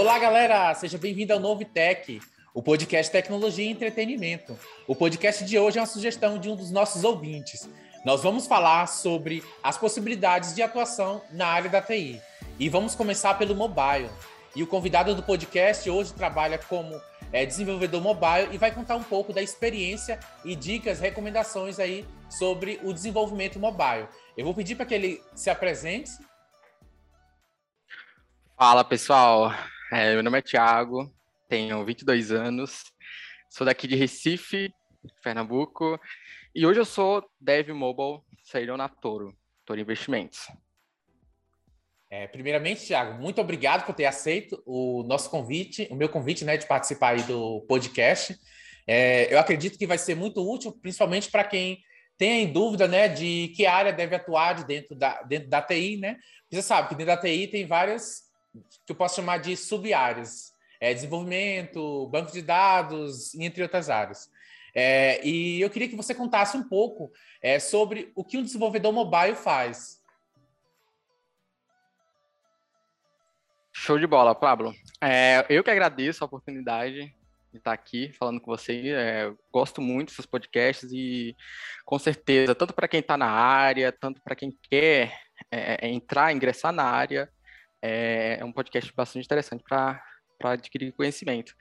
Olá, galera! Seja bem-vindo ao Novo Tech, o podcast Tecnologia e Entretenimento. O podcast de hoje é uma sugestão de um dos nossos ouvintes. Nós vamos falar sobre as possibilidades de atuação na área da TI. E vamos começar pelo mobile. E o convidado do podcast hoje trabalha como é, desenvolvedor mobile e vai contar um pouco da experiência e dicas, recomendações aí sobre o desenvolvimento mobile. Eu vou pedir para que ele se apresente. Fala pessoal, é, meu nome é Thiago, tenho 22 anos, sou daqui de Recife, Pernambuco, e hoje eu sou Dev Mobile Saíram na Toro, Toro Investimentos. É, primeiramente, Thiago, muito obrigado por ter aceito o nosso convite, o meu convite, né, de participar aí do podcast. É, eu acredito que vai ser muito útil, principalmente para quem tem em dúvida, né, de que área deve atuar de dentro da, dentro da TI, né? Você sabe que dentro da TI tem várias que eu posso chamar de sub-áreas. É, desenvolvimento, banco de dados, entre outras áreas. É, e eu queria que você contasse um pouco é, sobre o que um desenvolvedor mobile faz. Show de bola, Pablo. É, eu que agradeço a oportunidade de estar aqui falando com você. É, gosto muito desses podcasts e, com certeza, tanto para quem está na área, tanto para quem quer é, é, entrar, ingressar na área, é, é um podcast bastante interessante para adquirir conhecimento.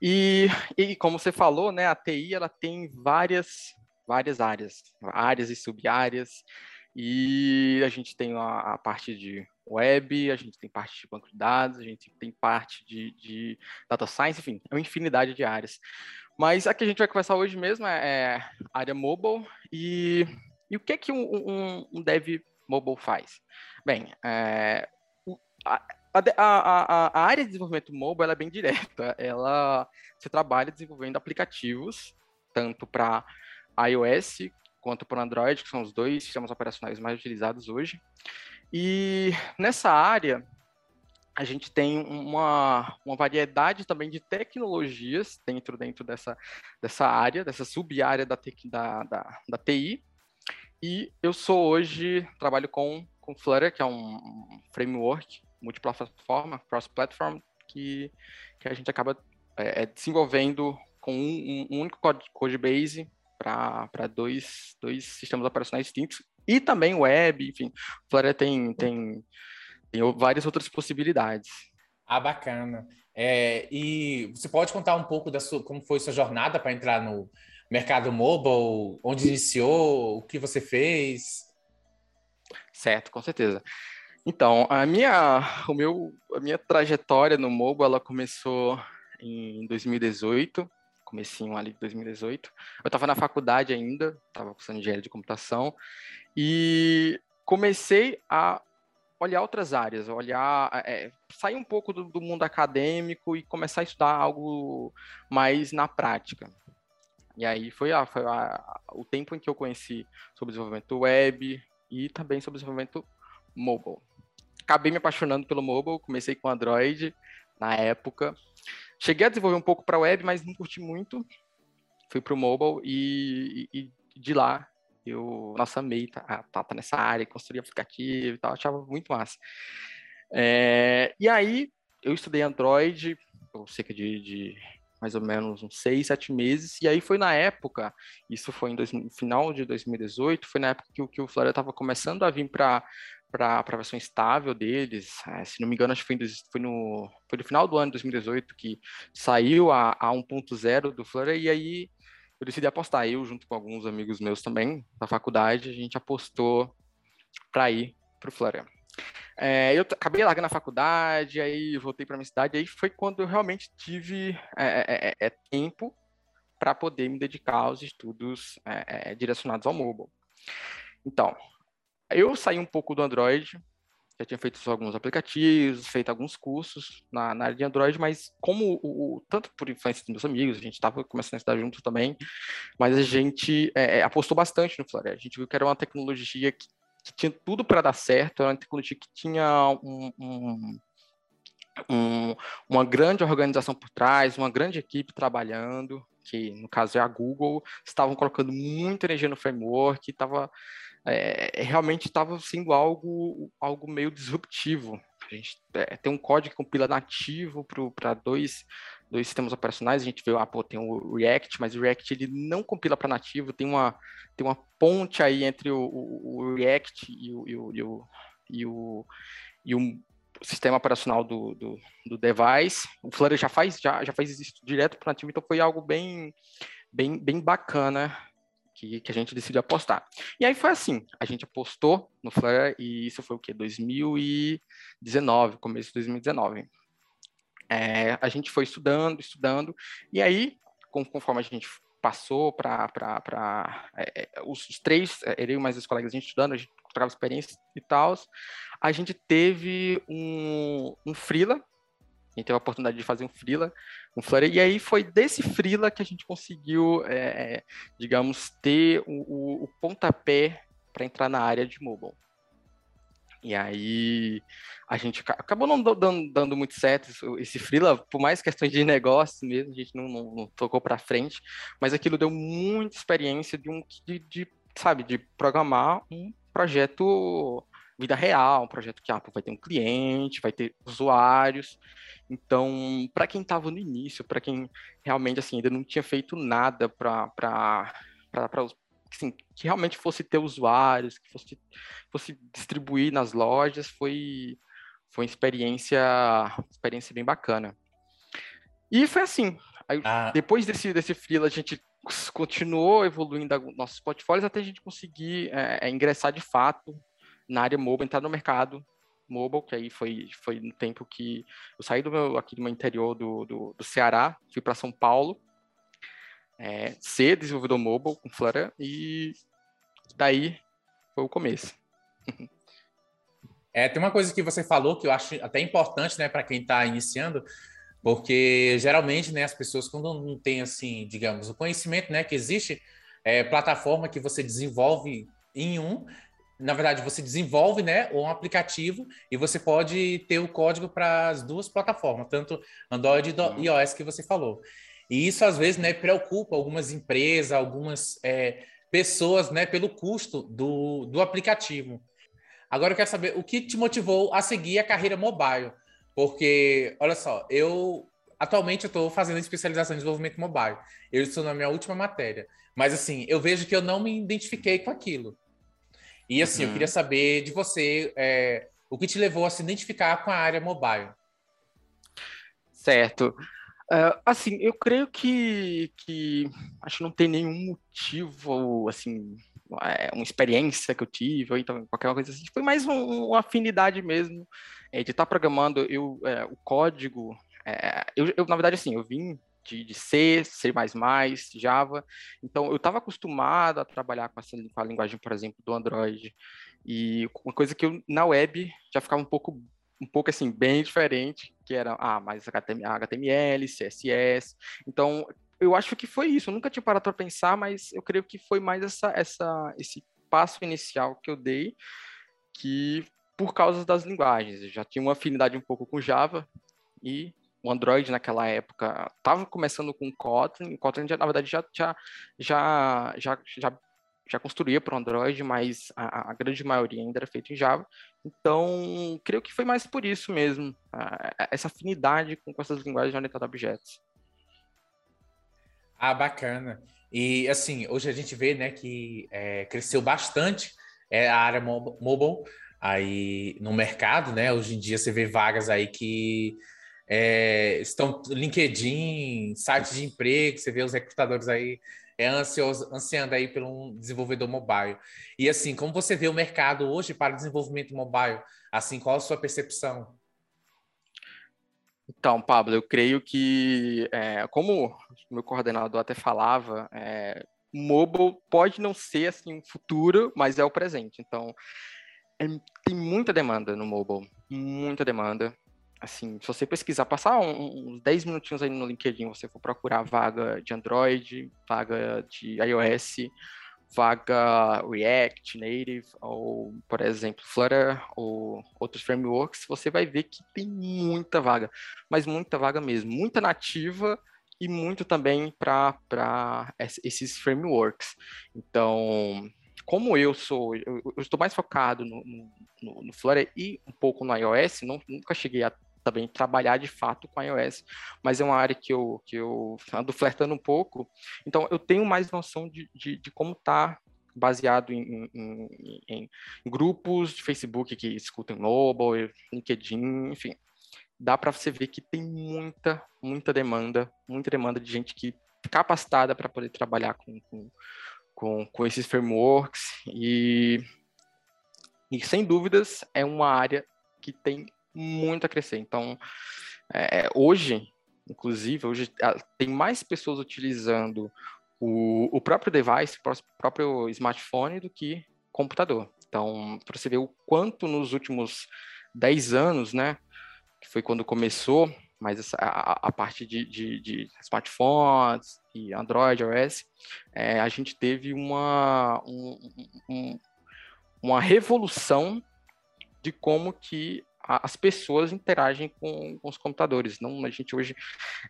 E, e como você falou, né, a TI ela tem várias, várias áreas, áreas e sub-áreas, e a gente tem a, a, parte de web, a gente tem parte de banco de dados, a gente tem parte de, de data science, enfim, é uma infinidade de áreas. Mas a que a gente vai conversar hoje mesmo é, é área mobile e, e o que é que um, um, um dev mobile faz? Bem, é, a, a, a, área de desenvolvimento mobile é bem direta. Ela você trabalha desenvolvendo aplicativos tanto para iOS quanto para Android, que são os dois sistemas operacionais mais utilizados hoje. E nessa área a gente tem uma, uma variedade também de tecnologias dentro, dentro dessa, dessa área, dessa sub-área da, da, da, da TI. E eu sou hoje, trabalho com, com Flutter, que é um framework multiplataforma, cross-platform, que, que a gente acaba é, é desenvolvendo com um, um único code, base para dois, dois sistemas operacionais distintos e também web, enfim, Flutter tem, tem, tem várias outras possibilidades. Ah, bacana. É, e você pode contar um pouco da sua, como foi sua jornada para entrar no mercado mobile, onde iniciou, o que você fez? Certo, com certeza. Então, a minha, o meu, a minha trajetória no mobile, ela começou em 2018, comecinho ali de 2018. Eu estava na faculdade ainda, estava cursando engenharia de computação, e comecei a olhar outras áreas, olhar, é, sair um pouco do, do, mundo acadêmico e começar a estudar algo mais na prática. E aí foi, a, foi a, o tempo em que eu conheci sobre desenvolvimento web e também sobre desenvolvimento mobile acabei me apaixonando pelo mobile, comecei com Android na época. Cheguei a desenvolver um pouco para web, mas não curti muito. Fui para o mobile e, e, de lá eu, nossa, amei tá, tá, tá nessa área, construir aplicativo e tal, achava muito massa. É, e aí eu estudei Android por cerca de, de mais ou menos uns seis, sete meses, e aí foi na época, isso foi dois, no final de 2018, foi na época que, que o Flora estava começando a vir para para a versão estável deles. É, se não me engano, acho que foi, foi, no, foi no final do ano de 2018 que saiu a, a 1.0 do Flutter, e aí eu decidi apostar. Eu, junto com alguns amigos meus também, da faculdade, a gente apostou para ir para o Flutter. É, eu acabei largando a faculdade, aí voltei para minha cidade, aí foi quando eu realmente tive é, é, é, é tempo para poder me dedicar aos estudos direcionados ao mobile. Então, eu saí um pouco do Android, já tinha feito alguns aplicativos, feito alguns cursos na, na área de Android, mas como o, o, tanto por influência dos meus amigos, a gente estava começando a estudar juntos também, mas a gente é, é apostou bastante no Flare. A gente viu que era uma tecnologia que, que tinha tudo para dar certo, era uma tecnologia que tinha um, um, um, uma grande organização por trás, uma grande equipe trabalhando, que no caso é a Google, estavam colocando muita energia no framework, estava é, realmente estava sendo algo, algo meio disruptivo a gente é, tem um código que compila nativo para dois, dois sistemas operacionais. A gente vê, ah, pô, tem o React, mas o React ele não compila para nativo, tem uma, tem uma ponte aí entre o, o, o React e o, e o, e o, e o, e o sistema operacional do, do, do, device. O Flutter já faz, já, já faz isso direto para nativo, então foi algo bem, bem, bem bacana que, que, a gente decidiu apostar. E aí foi assim, a gente apostou no Flutter e isso foi o quê? 2019, começo de 2019. É, a gente foi estudando, estudando, e aí, conforme a gente passou para é, é, os, os, três, é, eu e mais os colegas, a gente estudando, a gente trocava experiência e tal, a gente teve um, um freela, gente teve a oportunidade de fazer um freela, um Flutter, e aí foi desse freela que a gente conseguiu, é, é digamos, ter o, o, o pontapé para entrar na área de mobile. E aí a gente acabou não dando, dando muito certo esse freela, por mais questões de negócio mesmo, a gente não, não, não tocou para frente, mas aquilo deu muita experiência de um de, de, sabe, de programar um projeto vida real, um projeto que ah, vai ter um cliente, vai ter usuários. Então, para quem estava no início, para quem realmente assim ainda não tinha feito nada para para assim, que realmente fosse ter usuários, que fosse, fosse distribuir nas lojas, foi, foi uma experiência, experiência bem bacana. E foi assim. Aí, ah. Depois desse, desse freela, a gente continuou evoluindo nossos portfólios até a gente conseguir é, é, ingressar de fato na área mobile, entrar no mercado mobile, que aí foi, foi no tempo que eu saí do meu, aqui do meu interior do, do, do Ceará, fui para São Paulo, é, ser desenvolvedor mobile com Flutter e daí foi o começo. É, tem uma coisa que você falou que eu acho até importante, né, para quem está iniciando, porque geralmente, né, as pessoas quando não têm assim, digamos, o conhecimento, né, que existe é, plataforma que você desenvolve em um, na verdade, você desenvolve, né, um aplicativo e você pode ter o código para as duas plataformas, tanto Android e uhum. iOS que você falou. E isso às vezes né, preocupa algumas empresas, algumas é, pessoas né, pelo custo do, do aplicativo. Agora eu quero saber o que te motivou a seguir a carreira mobile. Porque, olha só, eu atualmente eu estou fazendo especialização em desenvolvimento mobile. Eu estou na minha última matéria. Mas assim, eu vejo que eu não me identifiquei com aquilo. E assim, uhum. eu queria saber de você é, o que te levou a se identificar com a área mobile. Certo. Uh, assim, eu creio que, que acho que não tem nenhum motivo, assim, é, uma experiência que eu tive, ou então qualquer coisa assim. Foi mais um, uma afinidade mesmo é, de estar tá programando. Eu, é, o código, é, eu, eu, na verdade, assim, eu vim de, de C, C++, Java, então eu estava acostumado a trabalhar com, essa, com a linguagem, por exemplo, do Android. E uma coisa que eu, na web, já ficava um pouco um pouco assim, bem diferente, que era ah, mais HTML, CSS. Então, eu acho que foi isso. Eu nunca tinha parado para pensar, mas eu creio que foi mais essa, essa, esse passo inicial que eu dei, que por causa das linguagens. Eu já tinha uma afinidade um pouco com Java e o Android naquela época estava começando com Kotlin. Kotlin, já, na verdade, já, já, já, já, já já construía para o Android, mas a, a, grande maioria ainda era feito em Java. Então, creio que foi mais por isso mesmo, essa afinidade com, com essas linguagens orientadas a objetos. Ah, bacana. E assim, hoje a gente vê, né, que é, cresceu bastante é, a área mobile aí no mercado, né? Hoje em dia você vê vagas aí que é, estão LinkedIn, site de emprego, você vê os recrutadores aí é ansioso, ansiando aí por um desenvolvedor mobile. E assim, como você vê o mercado hoje para desenvolvimento mobile? Assim, qual a sua percepção? Então, Pablo, eu creio que, é, como o meu coordenador até falava, é, mobile pode não ser assim um futuro, mas é o presente. Então, é, tem muita demanda no mobile, muita demanda assim, se você pesquisar, passar uns 10 minutinhos aí no LinkedIn, você for procurar vaga de Android, vaga de iOS, vaga React, Native, ou, por exemplo, Flutter, ou outros frameworks, você vai ver que tem muita vaga, mas muita vaga mesmo, muita nativa e muito também para esses frameworks. Então, como eu sou, eu, eu estou mais focado no, no, no Flutter e um pouco no iOS, não, nunca cheguei a também trabalhar de fato com iOS, mas é uma área que eu, que eu ando flertando um pouco, então eu tenho mais noção de, de, de como está baseado em, em, em, grupos de Facebook que escutam mobile, LinkedIn, enfim. Dá para você ver que tem muita, muita demanda, muita demanda de gente que capacitada para poder trabalhar com, com, com, com esses frameworks e, e, sem dúvidas, é uma área que tem muito a crescer. Então, é, hoje, inclusive, hoje tem mais pessoas utilizando o, o próprio device, o próprio smartphone, do que computador. Então, para você ver o quanto nos últimos 10 anos, né, que foi quando começou, mas essa, a, a, parte de, de, de, smartphones e Android, OS, é, a gente teve uma, um, um, uma revolução de como que as pessoas interagem com, com, os computadores. Não, a gente hoje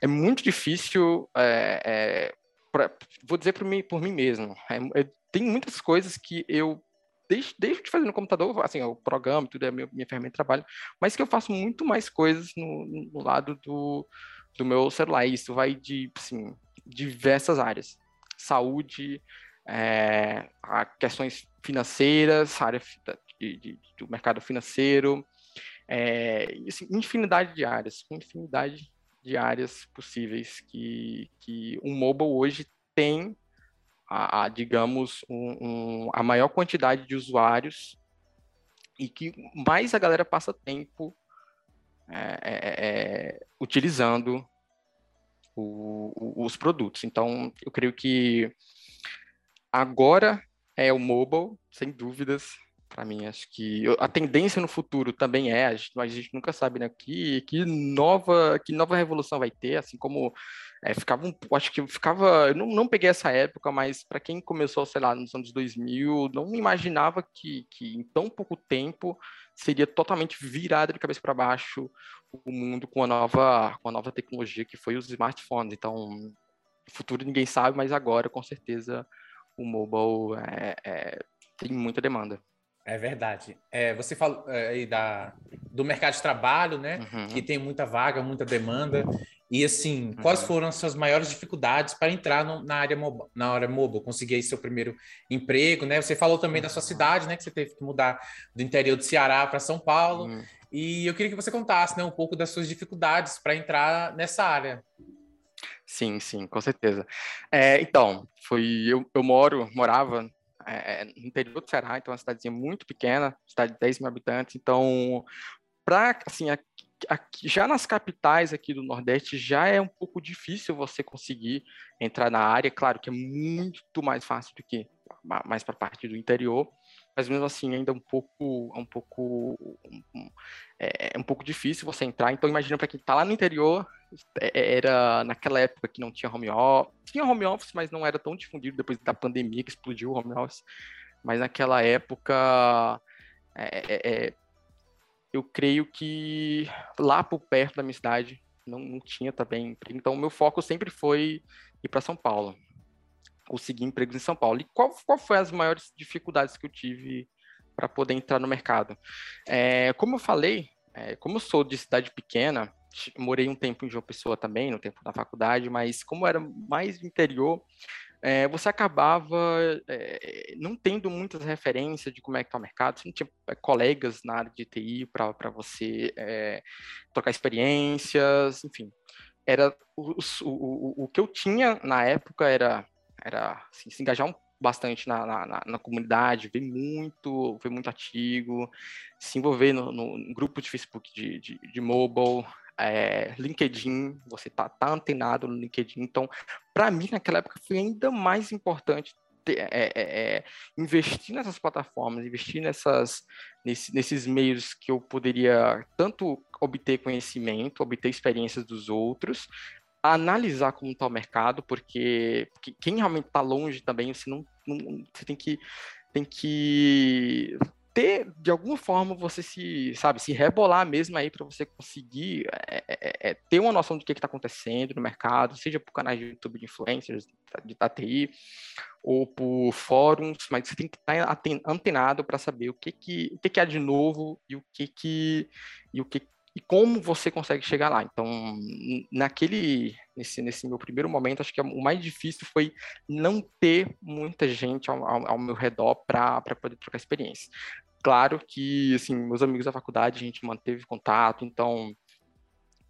é muito difícil é, é, pra, vou dizer por mim, por mim mesmo, é, é, tem muitas coisas que eu deixo, de fazer no computador, assim, eu programa, tudo é minha, minha ferramenta de trabalho, mas que eu faço muito mais coisas no, no lado do, do meu celular. Isso vai de, assim, diversas áreas. Saúde, é, a questões financeiras, área de, de, do mercado financeiro, é, assim, infinidade de áreas, infinidade de áreas possíveis que, que um mobile hoje tem, a, a digamos, um, um, a maior quantidade de usuários e que mais a galera passa tempo é, é, é utilizando o, o, os produtos. Então, eu creio que agora é o mobile, sem dúvidas, para mim. Acho que a tendência no futuro também é, a gente, a gente nunca sabe, né? Que, que, nova, que nova revolução vai ter, assim como é, ficava um, acho que ficava, eu não, não peguei essa época, mas para quem começou, sei lá, nos anos 2000, não imaginava que, que em tão pouco tempo seria totalmente virado de cabeça para baixo o mundo com a nova, com a nova tecnologia que foi os smartphones. Então, futuro ninguém sabe, mas agora, com certeza, o mobile é, é, tem muita demanda. É verdade. É, você falou é, aí da, do mercado de trabalho, né? Uhum. Que tem muita vaga, muita demanda. E assim, uhum. quais foram as suas maiores dificuldades para entrar no, na área mobile, na área mobile, conseguir aí seu primeiro emprego, né? Você falou também da sua cidade, né? Que você teve que mudar do interior do Ceará para São Paulo. Uhum. E eu queria que você contasse, né, um pouco das suas dificuldades para entrar nessa área. Sim, sim, com certeza. É, então, foi eu, eu moro, morava é, é, no interior do Ceará, então é uma cidadezinha muito pequena, cidade de 10 mil habitantes, então, para, assim, aqui, já nas capitais aqui do Nordeste, já é um pouco difícil você conseguir entrar na área, claro que é muito mais fácil do que mais para a parte do interior, mas mesmo assim ainda é um pouco, um pouco, um, é, é um pouco difícil você entrar. Então imagina para quem está lá no interior, é, é, era naquela época que não tinha home office, tinha home office, mas não era tão difundido depois da pandemia que explodiu o home office. Mas naquela época, é, é, eu creio que lá por perto da minha cidade não, não tinha também emprego. Então, meu foco sempre foi ir para São Paulo conseguir empregos em São Paulo. E qual, qual foi as maiores dificuldades que eu tive para poder entrar no mercado? É, como eu falei, é, como eu sou de cidade pequena, morei um tempo em João Pessoa também, no tempo da faculdade, mas como era mais interior, é, você acabava é, não tendo muitas referências de como é que está o mercado, você não tinha é, colegas na área de TI para você é, trocar experiências, enfim. Era o, o, o que eu tinha na época era era assim, se engajar um, bastante na, na, na, comunidade, ver muito, ver muito artigo, se envolver no, no grupo de Facebook de, de, de mobile, é, LinkedIn, você tá, tá antenado no LinkedIn. Então, para mim, naquela época, foi ainda mais importante ter, é, é, é, investir nessas plataformas, investir nessas, nesse, nesses meios que eu poderia tanto obter conhecimento, obter experiências dos outros, analisar como está o mercado, porque, porque quem realmente está longe também, você não, não, você tem que tem que ter, de alguma forma, você se, sabe, se rebolar mesmo aí para você conseguir é, é, é, ter uma noção do que está acontecendo no mercado, seja por canais de YouTube de influencers, de, da TI, ou por fóruns, mas você tem que estar tá antenado para saber o que que, o que que há de novo e o que que, e o que e como você consegue chegar lá. Então, naquele, nesse, nesse meu primeiro momento, acho que o mais difícil foi não ter muita gente ao, ao, ao meu redor para poder trocar experiência. Claro que, assim, meus amigos da faculdade, a gente manteve contato, então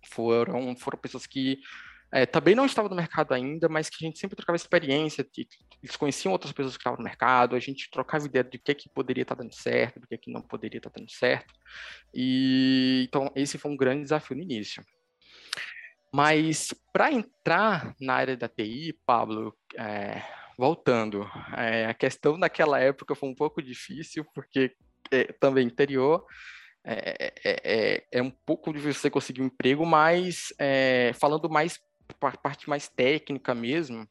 foram, foram pessoas que é, também não estavam no mercado ainda, mas que a gente sempre trocava experiência, eles conheciam outras pessoas que estavam no mercado, a gente trocava ideia de que, que poderia estar dando certo, do que, que não poderia estar dando certo. E então esse foi um grande desafio no início. Mas para entrar na área da TI, Pablo, é, voltando, é, a questão naquela época foi um pouco difícil, porque é, também interior, é, é, é, é, um pouco difícil você conseguir um emprego, mas é, falando mais parte mais técnica mesmo,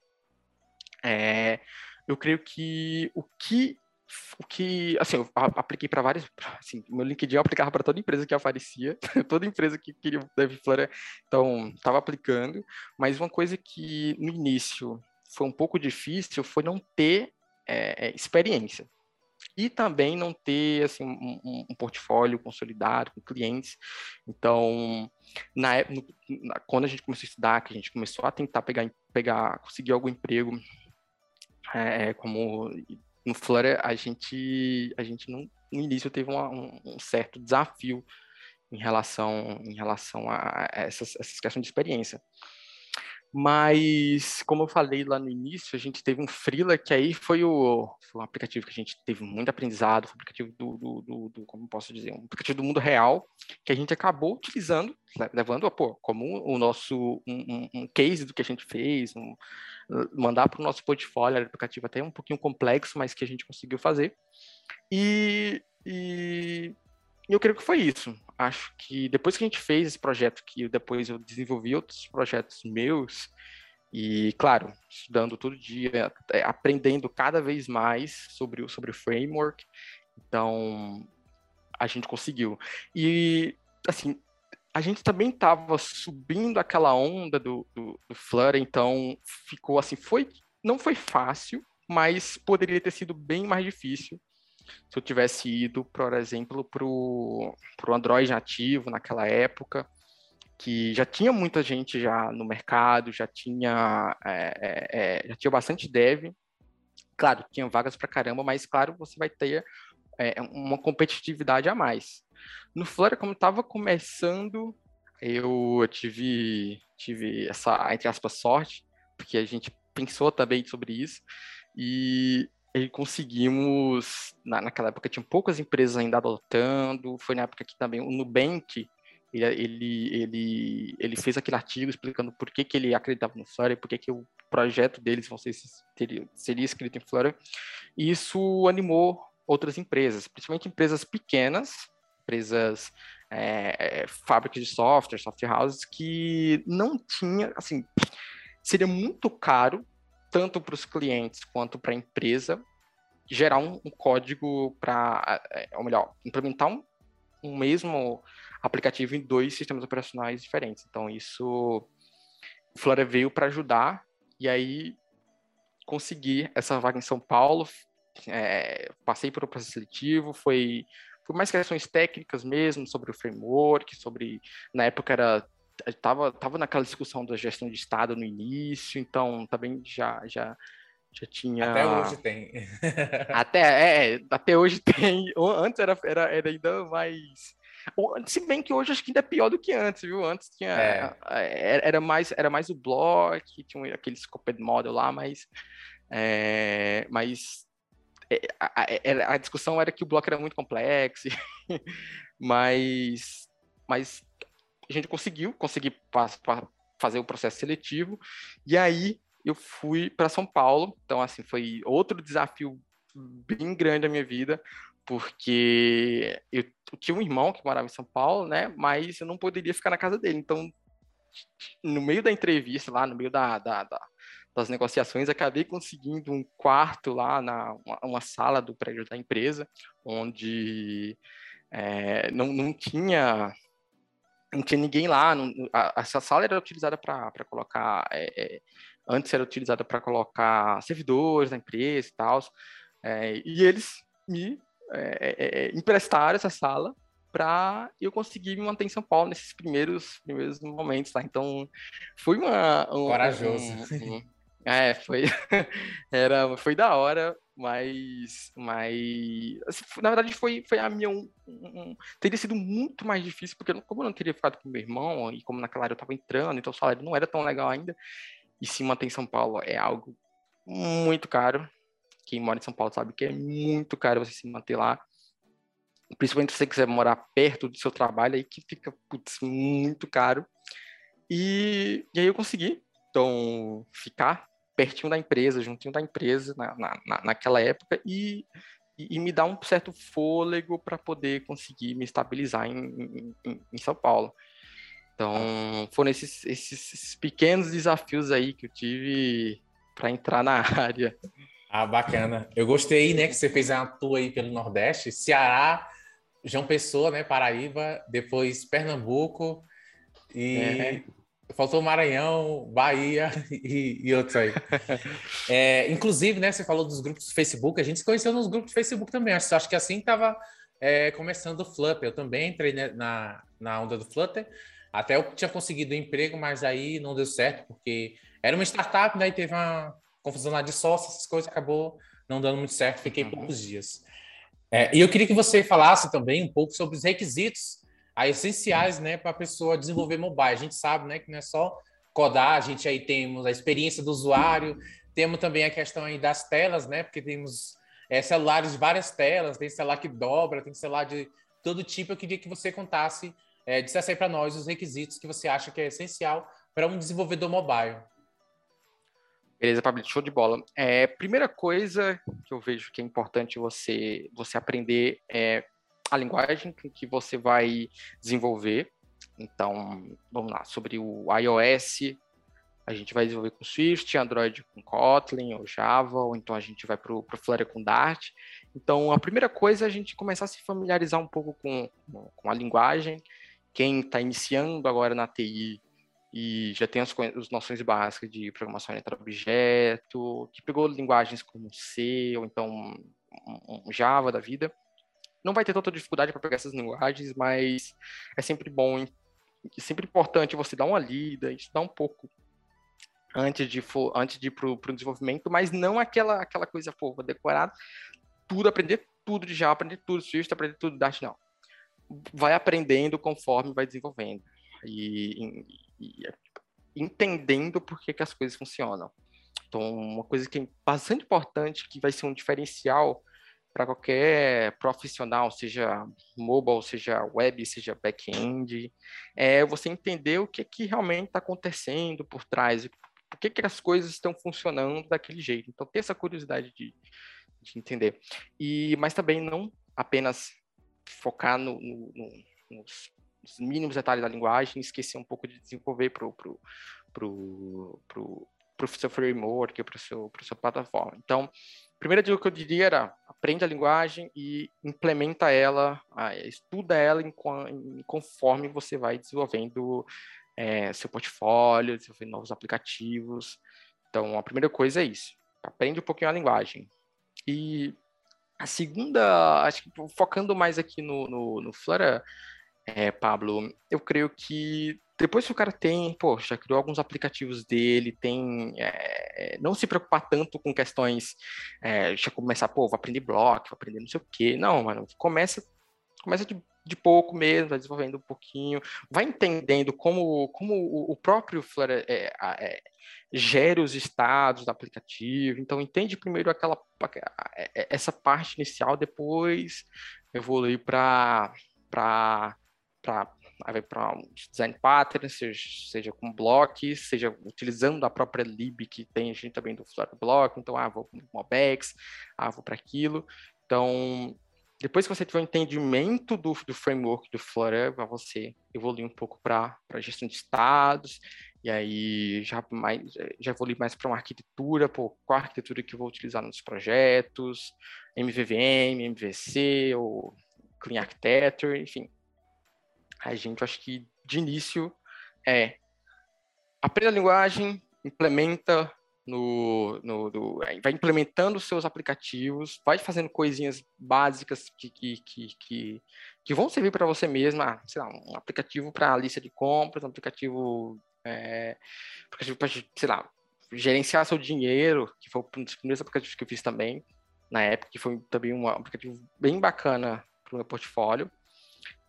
é, eu creio que o que o que, assim, eu apliquei para várias, assim, meu LinkedIn eu aplicava para toda empresa que aparecia, toda empresa que queria DevFlora, então, estava aplicando, mas uma coisa que no início foi um pouco difícil foi não ter é, experiência, e também não ter assim, um, um portfólio consolidado com clientes. Então, na, no, na, quando a gente começou a estudar, que a gente começou a tentar pegar, pegar conseguir algum emprego, é, como no Flutter, a gente, a gente não, no início teve uma, um, um, certo desafio em relação, em relação a essas, essas questões de experiência. Mas, como eu falei lá no início, a gente teve um Freela, que aí foi o foi um aplicativo que a gente teve muito aprendizado, foi um aplicativo do, do, do, do como posso dizer, um aplicativo do mundo real, que a gente acabou utilizando, levando pô, como o nosso, um, um, case do que a gente fez, um, mandar para o nosso portfólio, era um aplicativo até um pouquinho complexo, mas que a gente conseguiu fazer. E, e eu creio que foi isso acho que depois que a gente fez esse projeto, que depois eu desenvolvi outros projetos meus, e, claro, estudando todo dia, é, aprendendo cada vez mais sobre, sobre o framework, então a gente conseguiu. E, assim, a gente também estava subindo aquela onda do, do, do Flutter, então ficou assim, foi, não foi fácil, mas poderia ter sido bem mais difícil se eu tivesse ido, por exemplo, para o Android nativo naquela época, que já tinha muita gente já no mercado, já tinha, é, é, é já tinha bastante dev. Claro, tinha vagas para caramba, mas claro, você vai ter é, uma competitividade a mais. No Flutter, como estava começando, eu tive, tive essa, entre aspas, sorte, porque a gente pensou também sobre isso, e e conseguimos, na, naquela época tinha poucas empresas ainda adotando, foi na época que também o Nubank, ele, ele, ele, ele fez aquele artigo explicando por que, que ele acreditava no Flora, por que, que o projeto deles vão ser, seria, escrito em Flora, e isso animou outras empresas, principalmente empresas pequenas, empresas, é, fábricas de software, software houses, que não tinha, assim, seria muito caro tanto para os clientes quanto para a empresa, gerar um, um código para, é, ou melhor, implementar um, um mesmo aplicativo em dois sistemas operacionais diferentes. Então, isso o Flora veio para ajudar e aí consegui essa vaga em São Paulo, é, passei por um processo seletivo, foi, foi mais questões técnicas mesmo, sobre o framework, sobre, na época era estava tava naquela discussão da gestão de Estado no início, então também já, já, já tinha. Até hoje tem. até, é, é até hoje tem. Antes era, era, era ainda mais. Se bem que hoje acho que ainda é pior do que antes, viu? Antes tinha. É. era, mais, era mais o block, tinha aquele scoped model lá, mas. É, mas é, a, a, a, discussão era que o bloco era muito complexo, mas, mas a gente conseguiu, consegui fazer o processo seletivo, e aí eu fui para São Paulo, então assim, foi outro desafio bem grande da minha vida, porque eu, tinha um irmão que morava em São Paulo, né, mas eu não poderia ficar na casa dele, então no meio da entrevista lá, no meio da, da, da, das negociações, acabei conseguindo um quarto lá na uma, uma sala do prédio da empresa, onde é, não, não tinha não tinha ninguém lá. Não, a, essa sala era utilizada para colocar. É, é, antes era utilizada para colocar servidores da empresa e tal. É, e eles me é, é, é, emprestaram essa sala para eu conseguir me manter em São Paulo nesses primeiros primeiros momentos, tá? Então foi uma um, corajoso. Um, um, é, foi era foi da hora, mas mas na verdade foi foi a minha teria sido muito mais difícil porque como eu não teria ficado com meu irmão e como naquela área eu estava entrando, então o salário não era tão legal ainda. E se manter em São Paulo é algo muito caro. Quem mora em São Paulo sabe que é muito caro você se manter lá principalmente se você quiser morar perto do seu trabalho, aí que fica putz, muito caro. E, e aí eu consegui, então, ficar pertinho da empresa, juntinho da empresa na, na, naquela época e, e, me dar um certo fôlego para poder conseguir me estabilizar em, em, em, São Paulo. Então, foram esses, esses pequenos desafios aí que eu tive para entrar na área. Ah, bacana. Eu gostei, né, que você fez uma tour aí pelo Nordeste, Ceará, João Pessoa, né, Paraíba, depois Pernambuco e é. faltou Maranhão, Bahia e, e outros aí. é, inclusive, né, você falou dos grupos do Facebook, a gente se conheceu nos grupos do Facebook também. Acho, acho que assim estava é, começando o Flutter. Eu também entrei né, na, na onda do Flutter. Até eu tinha conseguido um emprego, mas aí não deu certo, porque era uma startup, né, e teve uma confusão lá de sócios, essas coisas, acabou não dando muito certo, fiquei uhum. poucos dias. É, e eu queria que você falasse também um pouco sobre os requisitos essenciais né, para a pessoa desenvolver mobile. A gente sabe né, que não é só codar, a gente aí temos a experiência do usuário, temos também a questão aí das telas, né? Porque temos é, celulares de várias telas, tem celular que dobra, tem celular de todo tipo. Eu queria que você contasse, é, dissesse aí para nós os requisitos que você acha que é essencial para um desenvolvedor mobile. Beleza, Pablo, show de bola. É, primeira coisa que eu vejo que é importante você, você aprender é a linguagem que você vai desenvolver. Então, vamos lá, sobre o iOS, a gente vai desenvolver com Swift, Android com Kotlin ou Java, ou então a gente vai para o Flutter com Dart. Então, a primeira coisa é a gente começar a se familiarizar um pouco com, com a linguagem. Quem está iniciando agora na TI e já tem as, as noções básicas de programação orientada objeto, que pegou linguagens como C ou então um, um Java da vida, não vai ter tanta dificuldade para pegar essas linguagens, mas é sempre bom, é sempre importante você dar uma lida, estudar um pouco antes de for, antes de ir para o desenvolvimento, mas não aquela aquela coisa pô, vou decorar tudo, aprender tudo de Java, aprender tudo de Swift, aprender tudo de Dart, não. Vai aprendendo conforme vai desenvolvendo. E, e entendendo por que, que as coisas funcionam. Então, uma coisa que é bastante importante, que vai ser um diferencial para qualquer profissional, seja mobile, seja web, seja back-end, é você entender o que, que realmente está acontecendo por trás, por que, que as coisas estão funcionando daquele jeito. Então, ter essa curiosidade de, de entender. E, mas também não apenas focar no, no, no, nos os mínimos detalhes da linguagem, esquecer um pouco de desenvolver para o pro, pro, pro, pro seu framework, para seu, sua plataforma. Então, a primeira dica que eu diria era aprende a linguagem e implementa ela, estuda ela em, em, conforme você vai desenvolvendo é, seu portfólio, desenvolvendo novos aplicativos. Então, a primeira coisa é isso. Aprende um pouquinho a linguagem. E a segunda, acho que focando mais aqui no, no, no é, Pablo, eu creio que depois que o cara tem, já criou alguns aplicativos dele, tem. É, não se preocupar tanto com questões. É, já começar, pô, vou aprender bloco, vou aprender não sei o quê. Não, mano, começa, começa de, de pouco mesmo, vai desenvolvendo um pouquinho, vai entendendo como, como o, o próprio Flutter é, é, gera os estados do aplicativo. Então, entende primeiro aquela é, essa parte inicial, depois evoluir para para para um design pattern, seja, seja com blocos, seja utilizando a própria lib que tem a gente também do Flutter Block, então, ah, vou para Mobex, ah, vou para aquilo. Então, depois que você tiver um entendimento do, do framework do Flutter, você evoluir um pouco para gestão de estados E aí já mais já evolui mais para uma arquitetura, pô, qual arquitetura que eu vou utilizar nos projetos, MVVM, MVC ou Clean Architecture, enfim. A gente acho que de início é aprenda a linguagem, implementa no, no do, vai implementando os seus aplicativos, vai fazendo coisinhas básicas que, que, que, que, vão servir para você mesmo, ah, sei lá, um aplicativo para lista de compras, um aplicativo, é, aplicativo para, sei lá, gerenciar seu dinheiro, que foi um dos primeiros aplicativos que eu fiz também, na época, que foi também um aplicativo bem bacana para o meu portfólio.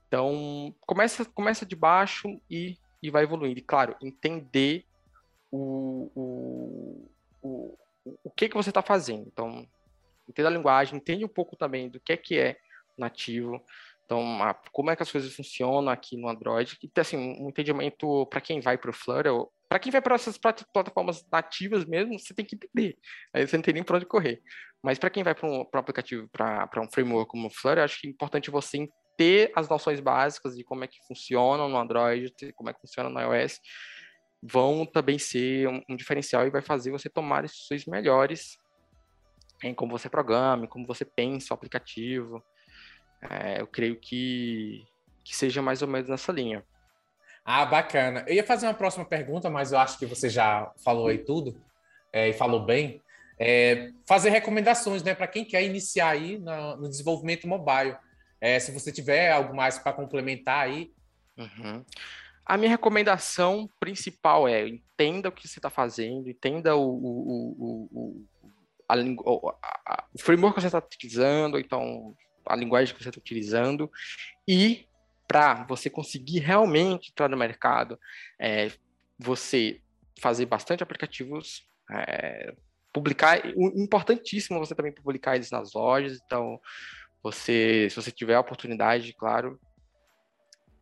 Então, começa, começa de baixo e, e vai evoluindo. E, claro, entender o, o, o, o que, que você está fazendo. Então, entenda a linguagem, entende um pouco também do que é que é nativo. Então, a, como é que as coisas funcionam aqui no Android. E, assim, um entendimento para quem vai para o Flutter, para quem vai para essas plataformas nativas mesmo, você tem que entender. Aí você não tem nem para onde correr. Mas para quem vai para um, aplicativo, para um framework como o Flutter, acho que é importante você ter as noções básicas de como é que funciona no Android, como é que funciona no iOS, vão também ser um, um diferencial e vai fazer você tomar decisões melhores em como você programa, em como você pensa o aplicativo. É, eu creio que, que seja mais ou menos nessa linha. Ah, bacana. Eu ia fazer uma próxima pergunta, mas eu acho que você já falou aí tudo é, e falou bem. É, fazer recomendações, né, para quem quer iniciar aí no, no desenvolvimento mobile. É, se você tiver algo mais para complementar aí. Uhum. A minha recomendação principal é entenda o que você está fazendo, entenda o, o, o, a, a, o framework que você está utilizando, então a linguagem que você está utilizando, e para você conseguir realmente entrar no mercado, é, você fazer bastante aplicativos, é, publicar, importantíssimo você também publicar eles nas lojas, então você, se você tiver a oportunidade, claro,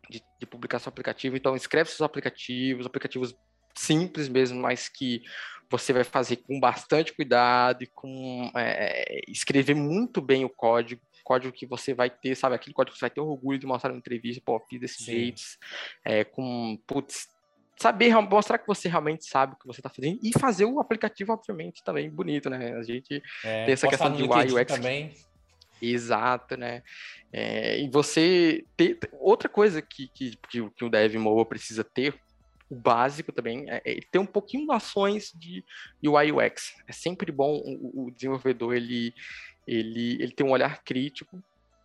de, de publicar seu aplicativo. Então, escreve seus aplicativos, aplicativos simples mesmo, mas que você vai fazer com bastante cuidado e com é, escrever muito bem o código, código que você vai ter, sabe, aquele código que você vai ter orgulho de mostrar na entrevista, pô, fiz desse Sim. jeito, é, com, putz, saber mostrar que você realmente sabe o que você está fazendo e fazer o aplicativo, obviamente, também bonito, né? A gente é, tem essa questão de UI UX também. Exato, né? É, e você ter outra coisa que, que, que o Dev Mobile precisa ter, o básico também, é, é ter um pouquinho noções de UI UX. É sempre bom o, o desenvolvedor ele, ele, ele ter um olhar crítico.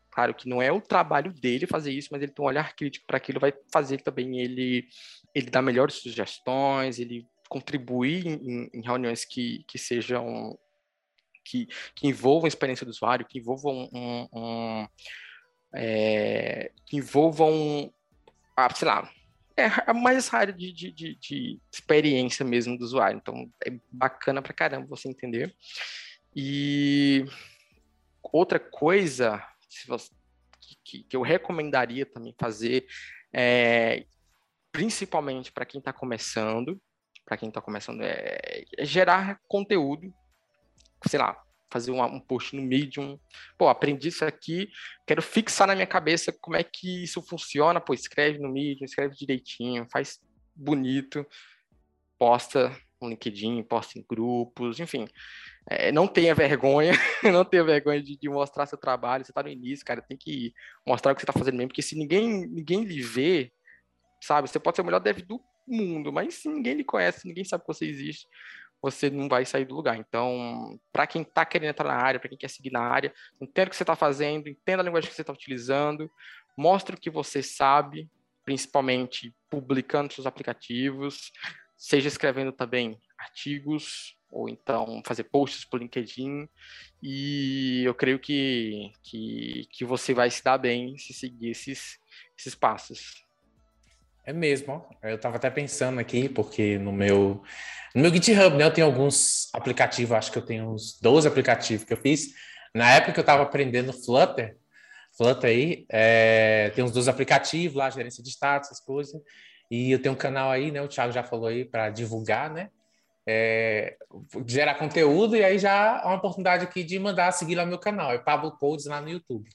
Claro que não é o trabalho dele fazer isso, mas ele tem um olhar crítico para aquilo, vai fazer também ele, ele dar melhores sugestões, ele contribuir em, em reuniões que, que sejam que, que envolvam a experiência do usuário, que envolvam um, um é, que envolvam, ah, sei lá, é mais essa área de, de, de, de, experiência mesmo do usuário. Então, é bacana pra caramba você entender. E outra coisa que, eu recomendaria também fazer, é, principalmente para quem está começando, para quem está começando, é, é gerar conteúdo sei lá, fazer um, um post no Medium. Pô, aprendi isso aqui, quero fixar na minha cabeça como é que isso funciona. Pô, escreve no Medium, escreve direitinho, faz bonito, posta no LinkedIn, posta em grupos, enfim. É, não tenha vergonha, não tenha vergonha de, de, mostrar seu trabalho. Você está no início, cara, tem que mostrar o que você está fazendo mesmo, porque se ninguém, ninguém lhe vê, sabe, você pode ser o melhor dev do mundo, mas se ninguém lhe conhece, ninguém sabe que você existe, você não vai sair do lugar. Então, para quem está querendo entrar na área, para quem quer seguir na área, entenda o que você está fazendo, entenda a linguagem que você está utilizando, mostre o que você sabe, principalmente publicando seus aplicativos, seja escrevendo também artigos, ou então fazer posts para LinkedIn, e eu creio que, que, que você vai se dar bem se seguir esses, esses passos. É mesmo, eu estava até pensando aqui, porque no meu, no meu GitHub, né, eu tenho alguns aplicativos, acho que eu tenho uns 12 aplicativos que eu fiz. Na época eu estava aprendendo Flutter, Flutter aí, é, tem uns 12 aplicativos lá, gerência de status, essas coisas. E eu tenho um canal aí, né, o Thiago já falou aí, para divulgar, né? É, gerar conteúdo, e aí já há uma oportunidade aqui de mandar seguir lá no meu canal, é Pablo Codes lá no YouTube.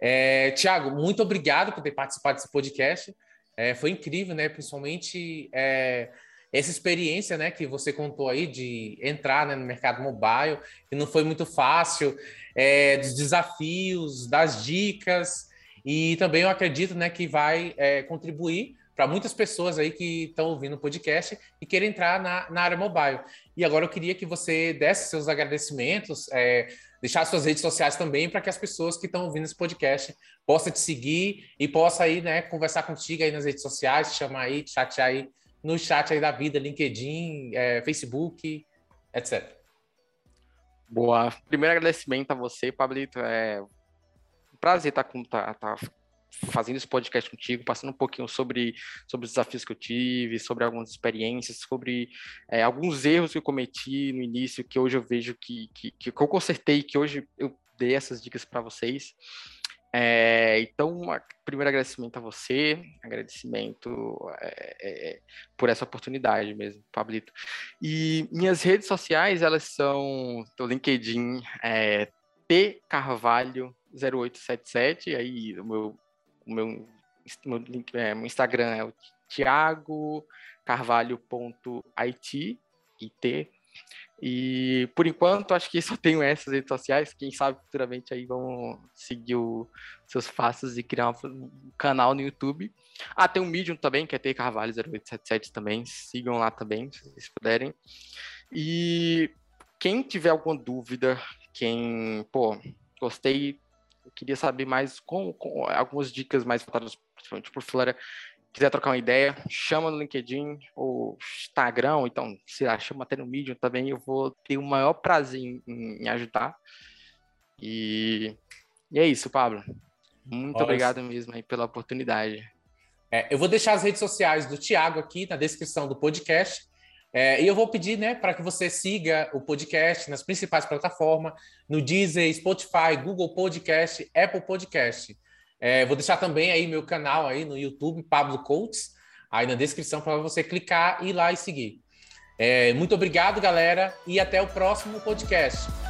É, Tiago, muito obrigado por ter participado desse podcast. É, foi incrível, né? Principalmente é, essa experiência, né, que você contou aí de entrar né, no mercado mobile, que não foi muito fácil, é, dos desafios, das dicas, e também eu acredito, né, que vai é, contribuir para muitas pessoas aí que estão ouvindo o podcast e querem entrar na, na área mobile. E agora eu queria que você desse seus agradecimentos, é, deixar suas redes sociais também para que as pessoas que estão ouvindo esse podcast possam te seguir e possam aí, né, conversar contigo aí nas redes sociais, te chamar aí, te chatear aí no chat aí da vida, LinkedIn, é, Facebook, etc. Boa. Primeiro agradecimento a você, Pablito. É um prazer estar com, tá, tá fazendo esse podcast contigo, passando um pouquinho sobre, sobre os desafios que eu tive, sobre algumas experiências, sobre é, alguns erros que eu cometi no início, que hoje eu vejo que, que, que eu consertei, que hoje eu dei essas dicas para vocês. É, então, primeiro agradecimento a você, agradecimento é, é, por essa oportunidade mesmo, Pablito. E minhas redes sociais, elas são o LinkedIn, é, T Carvalho 0877, aí o meu o meu, meu, é, meu Instagram é o Thiago Carvalho.it, IT. E por enquanto acho que só tenho essas redes sociais. Quem sabe futuramente aí vão seguir os seus passos e criar um canal no YouTube. Ah, tem um Medium também, que é T Carvalho 0877 também. Sigam lá também, se vocês puderem. E quem tiver alguma dúvida, quem, pô, gostei eu queria saber mais com, com algumas dicas mais voltadas principalmente por Flora. Quiser trocar uma ideia, chama no LinkedIn ou Instagram, então, se lá, chama até no Medium também, eu vou ter o maior prazer em, em ajudar. E, e, é isso, Pablo. Muito obrigado mesmo aí pela oportunidade. É, eu vou deixar as redes sociais do Tiago aqui na descrição do podcast. É, e eu vou pedir né, para que você siga o podcast nas principais plataformas, no Deezer, Spotify, Google Podcast, Apple Podcast. É, vou deixar também aí meu canal aí no YouTube, Pablo Coates, aí na descrição para você clicar, ir lá e seguir. É, muito obrigado, galera, e até o próximo podcast.